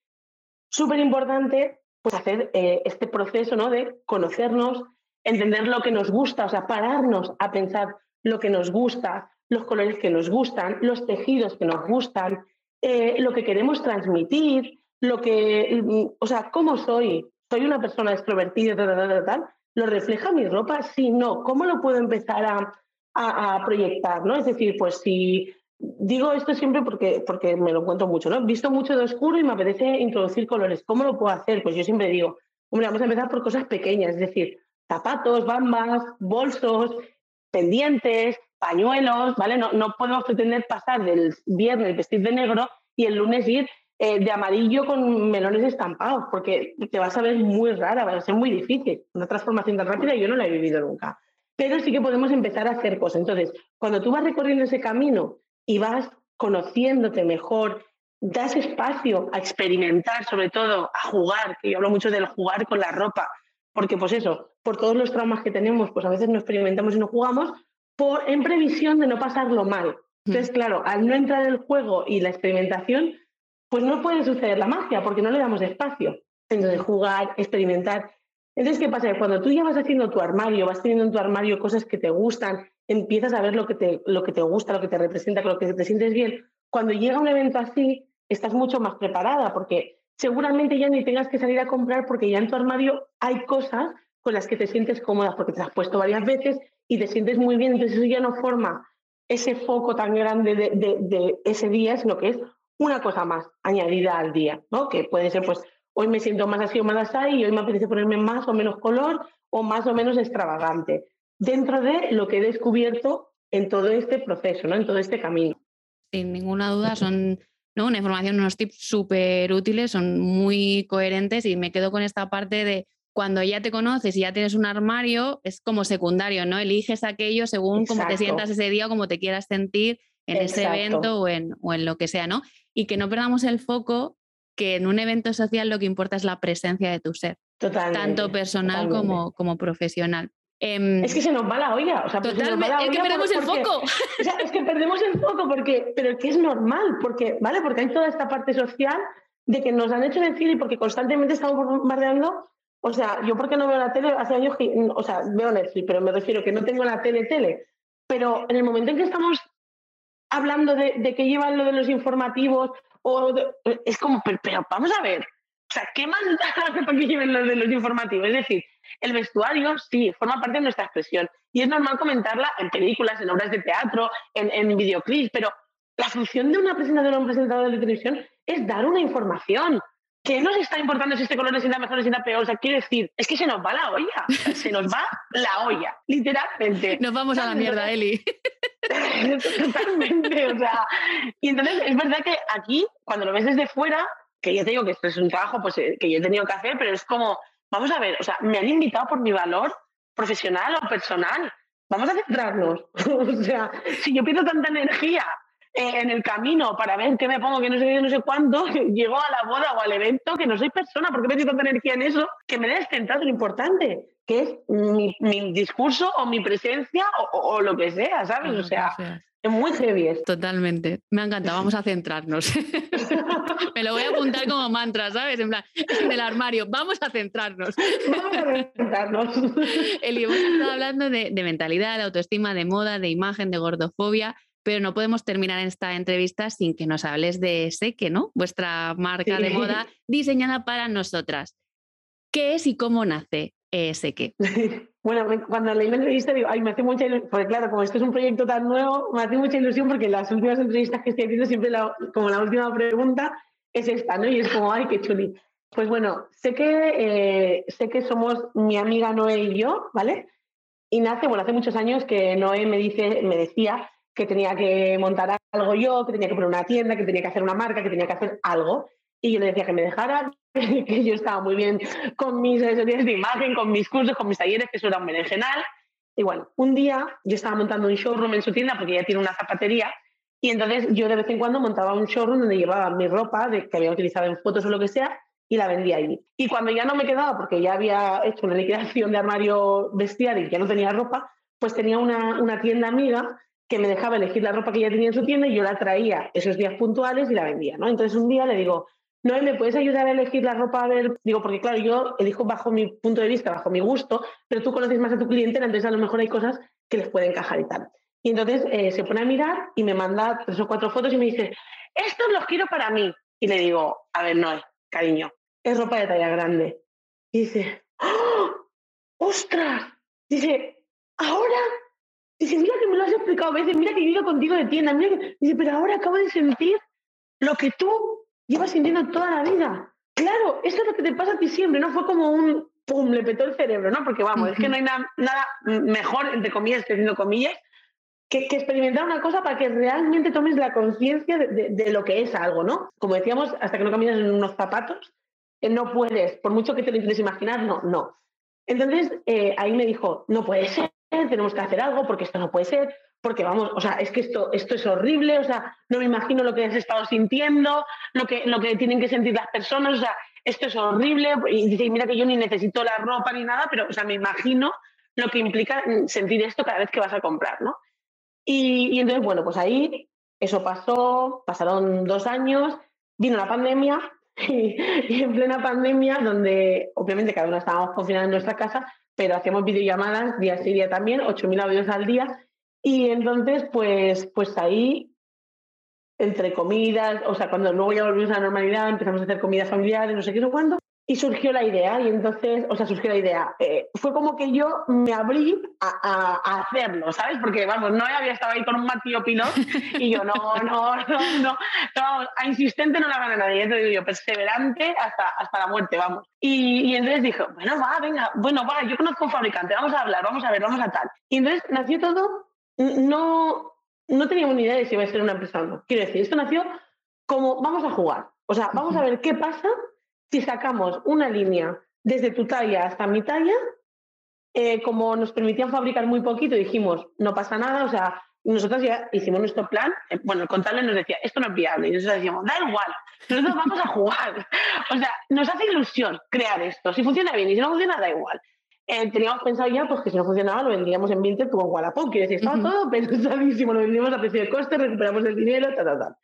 súper importante pues hacer eh, este proceso ¿no? de conocernos, entender lo que nos gusta, o sea, pararnos a pensar lo que nos gusta, los colores que nos gustan, los tejidos que nos gustan, eh, lo que queremos transmitir, lo que, mm, o sea, cómo soy, soy una persona extrovertida, tal, tal, ¿lo refleja mi ropa? Si no, ¿cómo lo puedo empezar a, a, proyectar? ¿no? Es decir, pues si digo esto siempre porque, porque me lo encuentro mucho, ¿no? Visto mucho de oscuro y me apetece introducir colores. ¿Cómo lo puedo hacer? Pues yo siempre digo, hombre, vamos a empezar por cosas pequeñas, es decir, zapatos, bambas, bolsos, pendientes, pañuelos, ¿vale? No, no podemos pretender pasar del viernes vestir de negro y el lunes ir eh, de amarillo con melones estampados, porque te vas a ver muy rara, va a ser muy difícil. Una transformación tan rápida yo no la he vivido nunca. Pero sí que podemos empezar a hacer cosas. Entonces, cuando tú vas recorriendo ese camino y vas conociéndote mejor, das espacio a experimentar, sobre todo a jugar, que yo hablo mucho del jugar con la ropa, porque pues eso, por todos los traumas que tenemos, pues a veces no experimentamos y no jugamos, por, en previsión de no pasarlo mal. Entonces, claro, al no entrar el juego y la experimentación, pues no puede suceder la magia porque no le damos espacio. Entonces, jugar, experimentar. Entonces, ¿qué pasa? Cuando tú ya vas haciendo tu armario, vas teniendo en tu armario cosas que te gustan, empiezas a ver lo que te, lo que te gusta, lo que te representa, lo que te sientes bien. Cuando llega un evento así, estás mucho más preparada porque seguramente ya ni tengas que salir a comprar porque ya en tu armario hay cosas con las que te sientes cómoda porque te has puesto varias veces y te sientes muy bien. Entonces eso ya no forma ese foco tan grande de, de, ese día, sino que es una cosa más añadida al día, ¿no? Que puede ser, pues, hoy me siento más así o más así y hoy me apetece ponerme más o menos color o más o menos extravagante, dentro de lo que he descubierto en todo este proceso, ¿no? En todo este camino. Sin ninguna duda son ¿no? una información, unos tips súper útiles, son muy coherentes y me quedo con esta parte de cuando ya te conoces y ya tienes un armario, es como secundario, ¿no? Eliges aquello según cómo te sientas ese día o cómo te quieras sentir en ese evento o en, o en lo que sea, ¿no? Y que no perdamos el foco que en un evento social lo que importa es la presencia de tu ser, tanto personal como, como profesional. Em, es que se nos va la olla. O sea, totalmente, es que perdemos el foco. O sea, es que perdemos el foco, porque, pero que es normal, porque, ¿vale? Porque hay toda esta parte social de que nos han hecho decir y porque constantemente estamos bombardeando o sea, yo porque no veo la tele, hace años o sea, veo Netflix, pero me refiero que no tengo la tele tele. Pero en el momento en que estamos hablando de, de que llevan lo de los informativos, o es como, pero, vamos a ver, o sea, ¿qué más da para que lleven lo de los informativos? Es decir, el vestuario sí, forma parte de nuestra expresión y es normal comentarla en películas, en obras de teatro, en, en videoclips, pero la función de una presentadora o un presentador de televisión es dar una información, ¿qué nos está importando si este color es la mejor o sienta peor? O sea, quiero decir, es que se nos va la olla, se nos va la olla, literalmente. Nos vamos a la mierda, Eli. Totalmente, o sea, y entonces es verdad que aquí, cuando lo ves desde fuera, que ya te digo que esto es un trabajo pues, eh, que yo he tenido que hacer, pero es como, vamos a ver, o sea, me han invitado por mi valor profesional o personal. Vamos a centrarnos. o sea, si yo pierdo tanta energía en el camino para ver qué me pongo, que no sé qué, no sé cuándo, llego a la boda o al evento, que no soy persona, porque meto tanta energía en eso, que me he descentrado lo importante, que es mi, discurso o mi presencia o, lo que sea, ¿sabes? O sea, es muy heavy. Totalmente. Me ha encantado, vamos a centrarnos. me lo voy a apuntar como mantra, ¿sabes? En plan, en el armario, vamos a centrarnos. vamos a centrarnos. Eli, hemos estado hablando de, de mentalidad, de autoestima, de moda, de imagen, de gordofobia pero no podemos terminar esta entrevista sin que nos hables de Seque, ¿no? Vuestra marca de moda diseñada para nosotras. ¿Qué es y cómo nace Seque? Bueno, cuando leí la entrevista digo, ay, me hace mucha ilusión, porque claro, como esto es un proyecto tan nuevo, me hace mucha ilusión porque las últimas entrevistas que estoy haciendo siempre como la última pregunta es esta, ¿no? Y es como, ay, qué chuli. Pues bueno, sé que, eh, sé que somos mi amiga Noé y yo, ¿vale? Y nace, bueno, hace muchos años que Noé me, dice, me decía que tenía que montar algo yo, que tenía que poner una tienda, que tenía que hacer una marca, que tenía que hacer algo. Y yo le decía que me dejara, que yo estaba muy bien con mis asesorías de imagen, con mis cursos, con mis talleres, que eso era un berenjenal. Y bueno, un día yo estaba montando un showroom en su tienda porque ella tiene una zapatería y entonces yo de vez en cuando montaba un showroom donde llevaba mi ropa de, que había utilizado en fotos o lo que sea y la vendía allí. Y cuando ya no me quedaba, porque ya había hecho una liquidación de armario bestial y ya no tenía ropa, pues tenía una, una tienda amiga que me dejaba elegir la ropa que ella tenía en su tienda y yo la traía esos días puntuales y la vendía, ¿no? Entonces un día le digo, no, ¿me puedes ayudar a elegir la ropa? A ver, digo, porque claro, yo elijo bajo mi punto de vista, bajo mi gusto, pero tú conoces más a tu clientela, entonces a lo mejor hay cosas que les pueden encajar y tal. Y entonces eh, se pone a mirar y me manda tres o cuatro fotos y me dice, estos los quiero para mí. Y le digo, a ver, no, cariño, es ropa de talla grande. Y dice, ¡Oh! ¡ostras! Dice, ahora Dice, mira que me lo has explicado a veces, mira que he ido contigo de tienda, mira que... Dice, pero ahora acabo de sentir lo que tú llevas sintiendo toda la vida. Claro, eso es lo que te pasa a ti siempre, ¿no? Fue como un pum, le petó el cerebro, ¿no? Porque vamos, es que no hay nada mejor, entre comillas, estoy haciendo comillas, que, experimentar una cosa para que realmente tomes la conciencia de, lo que es algo, ¿no? Como decíamos, hasta que no caminas en unos zapatos, eh, no puedes, por mucho que te lo intentes imaginar, no, no. Entonces, eh, ahí me dijo, no puede ser, tenemos que hacer algo porque esto no puede ser, porque vamos, o sea, es que esto, esto es horrible, o sea, no me imagino lo que has estado sintiendo, lo que, lo que tienen que sentir las personas, o sea, esto es horrible, y dice, mira que yo ni necesito la ropa ni nada, pero, o sea, me imagino lo que implica sentir esto cada vez que vas a comprar, ¿no? Y, y entonces, bueno, pues ahí eso pasó, pasaron dos años, vino la pandemia y, en plena pandemia, donde obviamente cada uno estábamos confinados en nuestra casa, pero hacíamos videollamadas día sí día también, 8.000 audios al día. Y entonces, pues, pues ahí, entre comidas, o sea, cuando luego ya volvimos a la normalidad, empezamos a hacer comidas familiares, no sé qué, no cuándo, y surgió la idea, y entonces, o sea, surgió la idea. Eh, fue como que yo me abrí a, a, hacerlo, ¿sabes? Porque, vamos, no había estado ahí con un martillo pilot y yo, no, no, no, no, no, a insistente no la gana nadie, digo yo, perseverante hasta, hasta la muerte, vamos. Y, y, entonces dije, bueno, va, venga, bueno, va, yo conozco un fabricante, vamos a hablar, vamos a ver, vamos a tal. Y entonces nació todo, no, no teníamos ni idea de si iba a ser una empresa o no. Quiero decir, esto nació como, vamos a jugar, o sea, vamos a ver qué pasa si sacamos una línea desde tu talla hasta mi talla, eh, como nos permitían fabricar muy poquito, dijimos, no pasa nada, o sea, nosotros ya hicimos nuestro plan, eh, bueno, el contable nos decía, esto no es viable, y nosotros decíamos, da igual, nosotros vamos a jugar. o sea, nos hace ilusión crear esto, si funciona bien y si no funciona, da igual. Eh, teníamos pensado ya pues, que si no funcionaba lo vendríamos en Vinted como en Wallapop, decir, estaba todo pensadísimo, lo vendíamos a precio de coste, recuperamos el dinero, tal, tal, tal.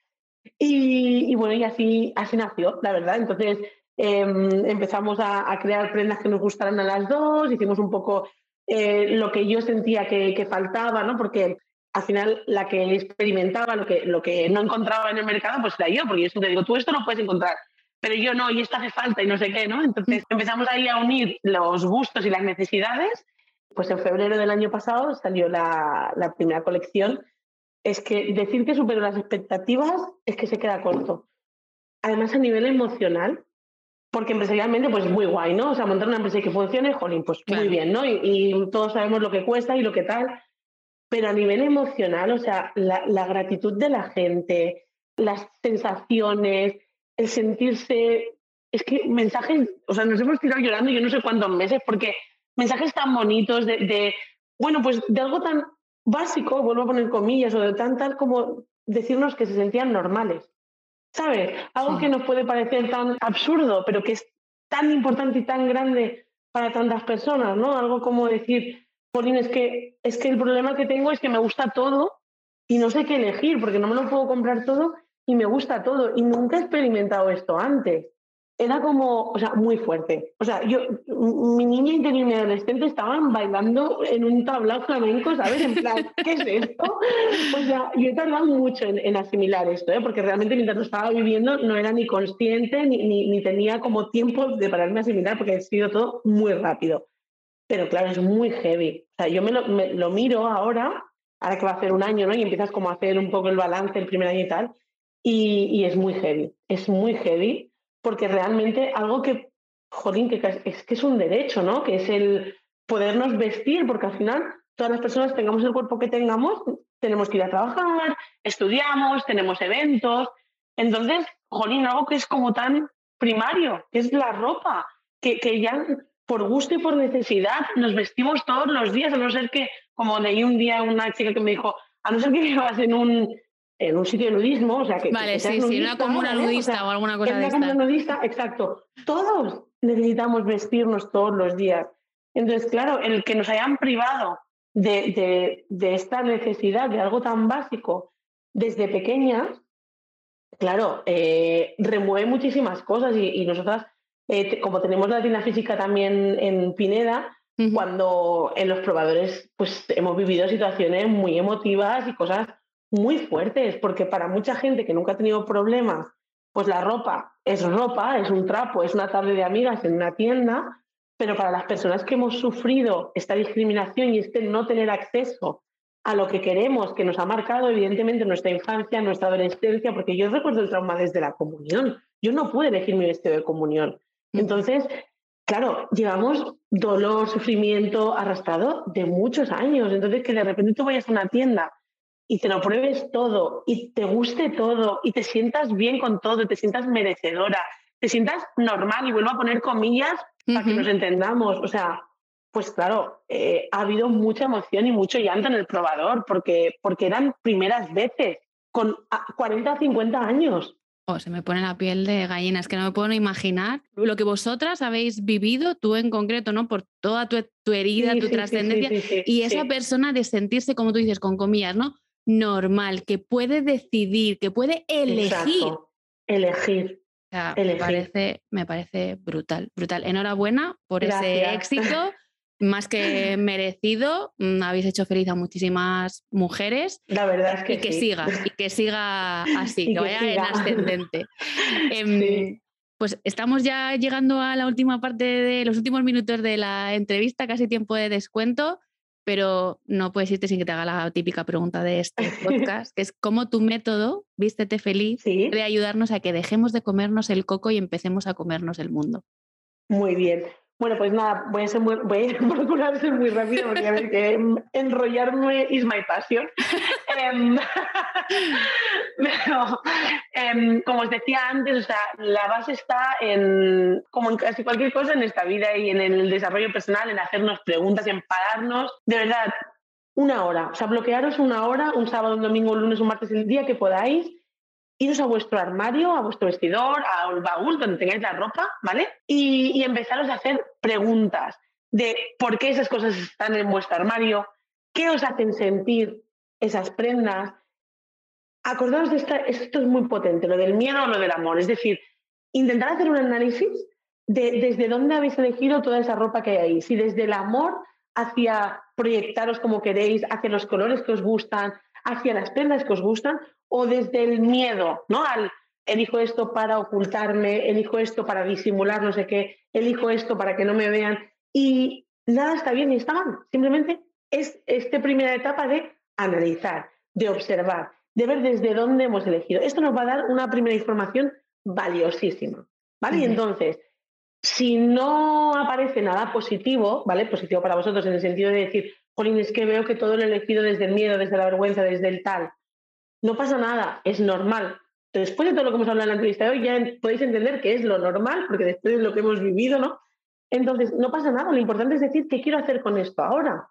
Y, y, bueno, y así, así nació, la verdad. Entonces, Em, empezamos a, crear prendas que nos gustaran a las dos, hicimos un poco eh, lo que yo sentía que, faltaba, ¿no? Porque al final la que experimentaba, lo que, lo que no encontraba en el mercado, pues era yo, porque yo te digo, tú esto no puedes encontrar, pero yo no, y esto hace falta y no sé qué, ¿no? Entonces empezamos ahí a unir los gustos y las necesidades. Pues en febrero del año pasado salió la, la primera colección. Es que decir que superó las expectativas es que se queda corto. Además, a nivel emocional, porque empresarialmente pues muy guay, ¿no? O sea, montar una empresa que funcione, jolín, pues muy bien, ¿no? Y, todos sabemos lo que cuesta y lo que tal, pero a nivel emocional, o sea, la, gratitud de la gente, las sensaciones, el sentirse, es que mensajes, o sea, nos hemos tirado llorando yo no sé cuántos meses, porque mensajes tan bonitos de, de bueno, pues de algo tan básico, vuelvo a poner comillas, o de tan tal como decirnos que se sentían normales. ¿Sabes? Algo que nos puede parecer tan absurdo, pero que es tan importante y tan grande para tantas personas, ¿no? Algo como decir, Pauline, es que, es que el problema que tengo es que me gusta todo y no sé qué elegir, porque no me lo puedo comprar todo y me gusta todo. Y nunca he experimentado esto antes era como, o sea, muy fuerte. O sea, yo, mi niña interior y mi adolescente estaban bailando en un tablao flamenco, ¿sabes? En plan, ¿qué es esto? O sea, yo he tardado mucho en, asimilar esto, ¿eh? porque realmente mientras lo estaba viviendo no era ni consciente ni, ni, tenía como tiempo de pararme a asimilar, porque ha sido todo muy rápido. Pero claro, es muy heavy. O sea, yo me lo, me lo miro ahora, ahora que va a hacer un año, ¿no? Y empiezas como a hacer un poco el balance el primer año y tal, y, y es muy heavy. Es muy heavy porque realmente algo que, jolín, que es que es un derecho, ¿no? Que es el podernos vestir, porque al final todas las personas tengamos el cuerpo que tengamos, tenemos que ir a trabajar, estudiamos, tenemos eventos. Entonces, jolín, algo que es como tan primario, que es la ropa, que, que ya por gusto y por necesidad nos vestimos todos los días, a no ser que, como leí un día una chica que me dijo, a no ser que vivas en un, en un sitio de nudismo, o sea que... Vale, sí, sí, una comuna nudista o, alguna cosa de una nudista, exacto. Todos necesitamos vestirnos todos los días. Entonces, claro, el que nos hayan privado de, de, esta necesidad de algo tan básico desde pequeñas, claro, eh, remueve muchísimas cosas y, nosotras, eh, como tenemos la tienda física también en Pineda, cuando en los probadores pues hemos vivido situaciones muy emotivas y cosas muy fuertes, porque para mucha gente que nunca ha tenido problemas, pues la ropa es ropa, es un trapo, es una tarde de amigas en una tienda, pero para las personas que hemos sufrido esta discriminación y este no tener acceso a lo que queremos, que nos ha marcado evidentemente nuestra infancia, nuestra adolescencia, porque yo recuerdo el trauma desde la comunión. Yo no pude elegir mi vestido de comunión. Mm. Entonces, claro, llevamos dolor, sufrimiento arrastrado de muchos años. Entonces, que de repente tú vayas a una tienda y te lo pruebes todo y te guste todo y te sientas bien con todo, te sientas merecedora, te sientas normal y vuelvo a poner comillas para que nos entendamos. O sea, pues claro, eh, ha habido mucha emoción y mucho llanto en el probador porque, porque eran primeras veces con 40 o 50 años. Oh, se me pone la piel de gallina, es que no me puedo imaginar lo que vosotras habéis vivido, tú en concreto, ¿no? Por toda tu, herida, tu trascendencia, y esa persona de sentirse, como tú dices, con comillas, ¿no? Normal, que puede decidir, que puede elegir. Elegir. Me, parece, me parece brutal, brutal. Enhorabuena por ese éxito, más que merecido. Mm, habéis hecho feliz a muchísimas mujeres. La verdad es que Y que siga, y que siga así, que, vaya en ascendente. Em, pues estamos ya llegando a la última parte de los últimos minutos de la entrevista, casi tiempo de descuento pero no puedes irte sin que te haga la típica pregunta de este podcast, que es cómo tu método, vístete feliz, puede ayudarnos a que dejemos de comernos el coco y empecemos a comernos el mundo. Muy bien. Bueno, pues nada, voy a, ser muy, voy a procurar ser muy rápido porque a ver que enrollarme is my passion. Em, pero, em, como os decía antes, o sea, la base está en, como en casi cualquier cosa en esta vida y en el desarrollo personal, en hacernos preguntas, en pararnos. De verdad, una hora. O sea, bloquearos una hora, un sábado, un domingo, un lunes, un martes, el día que podáis iros a vuestro armario, a vuestro vestidor, al baúl donde tengáis la ropa, ¿vale? Y, empezaros a hacer preguntas de por qué esas cosas están en vuestro armario, qué os hacen sentir esas prendas. Acordaos de esta, esto es muy potente, lo del miedo o lo del amor. Es decir, intentar hacer un análisis de desde dónde habéis elegido toda esa ropa que hay ahí. Si desde el amor hacia proyectaros como queréis, hacia los colores que os gustan, hacia las prendas que os gustan, o desde el miedo, ¿no? Al elijo esto para ocultarme, elijo esto para disimular no sé qué, elijo esto para que no me vean. Y nada está bien ni está mal. Simplemente es esta primera etapa de analizar, de observar, de ver desde dónde hemos elegido. Esto nos va a dar una primera información valiosísima. ¿Vale? Y entonces, si no aparece nada positivo, ¿vale? Positivo para vosotros en el sentido de decir, Jolín, es que veo que todo lo he elegido desde el miedo, desde la vergüenza, desde el tal, no pasa nada, es normal. Después de todo lo que hemos hablado en la entrevista de hoy, ya podéis entender que es lo normal, porque después de lo que hemos vivido, ¿no? Entonces, no pasa nada, lo importante es decir qué quiero hacer con esto ahora.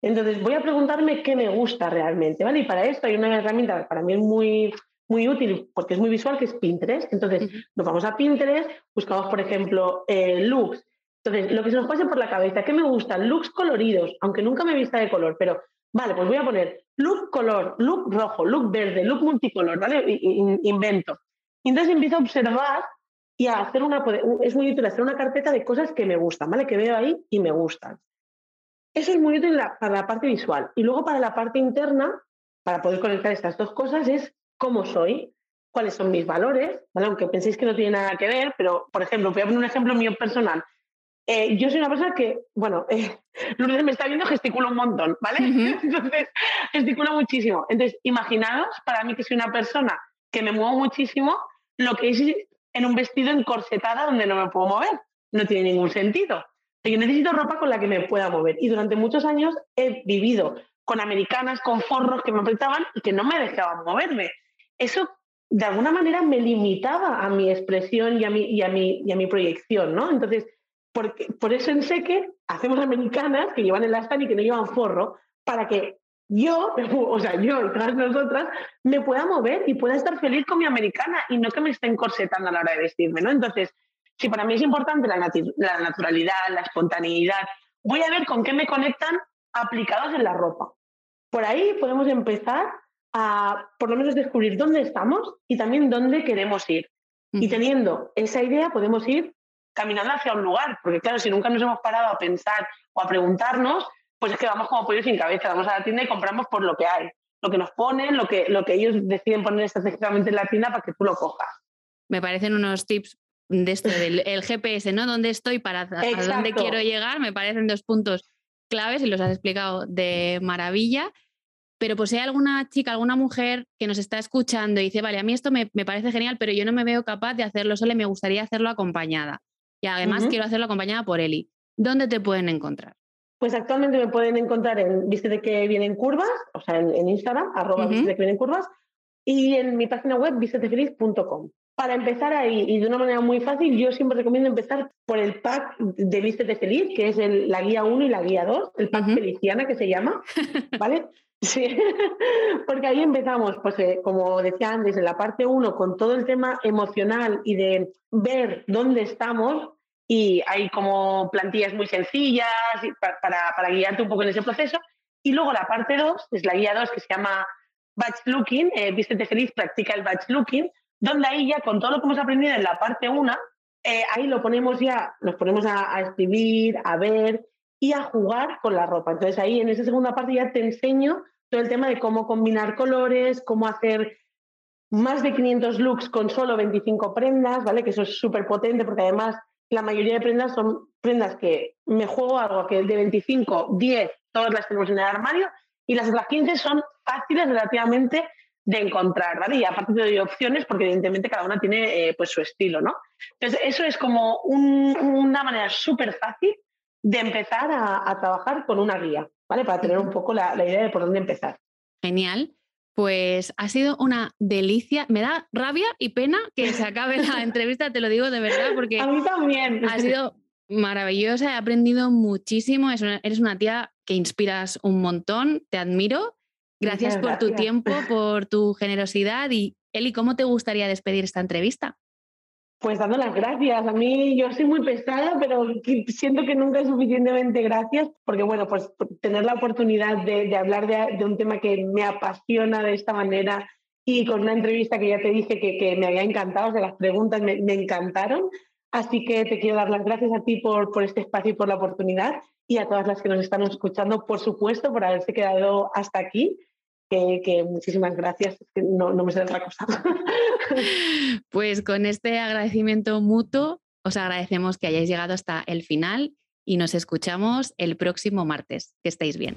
Entonces, voy a preguntarme qué me gusta realmente, ¿vale? Y para esto hay una herramienta para mí es muy, muy útil porque es muy visual, que es Pinterest. Entonces, nos vamos a Pinterest, buscamos, por ejemplo, eh, looks. Entonces, lo que se nos pase por la cabeza, ¿qué me gustan? Looks coloridos, aunque nunca me vista de color, pero Vale, pues voy a poner look color, look rojo, look verde, look multicolor, ¿vale? Invento. Y entonces empiezo a observar y a hacer una, es muy útil hacer una carpeta de cosas que me gustan, ¿vale? Que veo ahí y me gustan. Eso es muy útil para la parte visual. Y luego para la parte interna, para poder conectar estas dos cosas, es cómo soy, cuáles son mis valores, ¿vale? Aunque penséis que no tiene nada que ver, pero, por ejemplo, voy a poner un ejemplo mío personal. Eh, yo soy una persona que, bueno, eh, Lourdes me está viendo, gesticulo un montón, ¿vale? Entonces, gesticulo muchísimo. Entonces, imaginaos, para mí que soy una persona que me muevo muchísimo, lo que es en un vestido encorsetada donde no me puedo mover. No tiene ningún sentido. Yo necesito ropa con la que me pueda mover. Y durante muchos años he vivido con americanas, con forros que me apretaban y que no me dejaban moverme. Eso, de alguna manera, me limitaba a mi expresión y a mi, y a mi, y a mi proyección, ¿no? Entonces, porque, por eso en Seque hacemos americanas que llevan el astan y que no llevan forro, para que yo, o sea, yo y todas nosotras, me pueda mover y pueda estar feliz con mi americana y no que me estén corsetando a la hora de vestirme, ¿no? Entonces, si para mí es importante la, la naturalidad, la espontaneidad, voy a ver con qué me conectan aplicados en la ropa. Por ahí podemos empezar a, por lo menos, descubrir dónde estamos y también dónde queremos ir. Y teniendo esa idea, podemos ir caminando hacia un lugar, porque claro, si nunca nos hemos parado a pensar o a preguntarnos, pues es que vamos como pollos sin cabeza, vamos a la tienda y compramos por lo que hay, lo que nos ponen, lo que, lo que ellos deciden poner estratégicamente en la tienda para que tú lo cojas. Me parecen unos tips de esto del el GPS, ¿no? ¿Dónde estoy para a dónde quiero llegar? Me parecen dos puntos claves y los has explicado de maravilla. Pero pues si hay alguna chica, alguna mujer que nos está escuchando y dice, vale, a mí esto me, me parece genial, pero yo no me veo capaz de hacerlo sola y me gustaría hacerlo acompañada. Y además quiero hacerlo acompañada por Eli. ¿Dónde te pueden encontrar? Pues actualmente me pueden encontrar en Viste de que vienen curvas, o sea, en, Instagram, arroba Viste de que vienen curvas, y en mi página web, vistetefeliz.com. Para empezar ahí y de una manera muy fácil, yo siempre recomiendo empezar por el pack de Vístete Feliz, que es la guía 1 y la guía 2, el pack Feliciana que se llama, ¿vale? Sí, porque ahí empezamos, pues eh, como decía antes, en la parte 1, con todo el tema emocional y de ver dónde estamos, y hay como plantillas muy sencillas para, para, guiarte un poco en ese proceso. Y luego la parte 2, es la guía 2 que se llama batch looking, eh, feliz, practica el batch looking, donde ahí ya con todo lo que hemos aprendido en la parte 1, eh, ahí lo ponemos ya, nos ponemos a, escribir, a ver y a jugar con la ropa. Entonces ahí en esa segunda parte ya te enseño todo el tema de cómo combinar colores, cómo hacer más de 500 looks con solo 25 prendas, ¿vale? Que eso es súper potente porque además la mayoría de prendas son prendas que me juego algo que de 25, 10, todas las tenemos en el armario y las otras 15 son fáciles relativamente de encontrar, ¿vale? Y aparte te doy opciones porque evidentemente cada una tiene eh, pues su estilo, ¿no? Entonces eso es como una manera súper fácil de empezar a, trabajar con una guía, ¿vale? Para tener un poco la, la idea de por dónde empezar. Genial. Pues ha sido una delicia. Me da rabia y pena que se acabe la entrevista, te lo digo de verdad, porque a mí también. ha sido maravillosa, he aprendido muchísimo. eres una tía que inspiras un montón, te admiro. Gracias por tu tiempo, por tu generosidad. Y Eli, ¿cómo te gustaría despedir esta entrevista? Pues dando las gracias. A mí yo soy muy pesada, pero siento que nunca es suficientemente gracias, porque bueno, pues tener la oportunidad de, hablar de, un tema que me apasiona de esta manera y con una entrevista que ya te dije que, me había encantado, o sea, las preguntas me, encantaron. Así que te quiero dar las gracias a ti por, por este espacio y por la oportunidad y a todas las que nos están escuchando, por supuesto, por haberse quedado hasta aquí que, muchísimas gracias, no, no me sé otra cosa. Pues con este agradecimiento mutuo, os agradecemos que hayáis llegado hasta el final y nos escuchamos el próximo martes. Que estéis bien.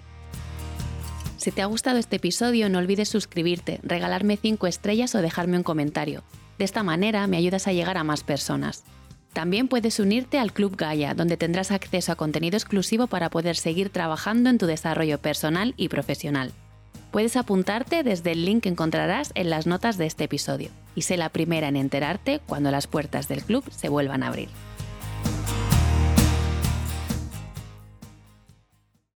Si te ha gustado este episodio, no olvides suscribirte, regalarme 5 estrellas o dejarme un comentario. De esta manera me ayudas a llegar a más personas. También puedes unirte al Club Gaia, donde tendrás acceso a contenido exclusivo para poder seguir trabajando en tu desarrollo personal y profesional. Puedes apuntarte desde el link que encontrarás en las notas de este episodio y sé la primera en enterarte cuando las puertas del club se vuelvan a abrir.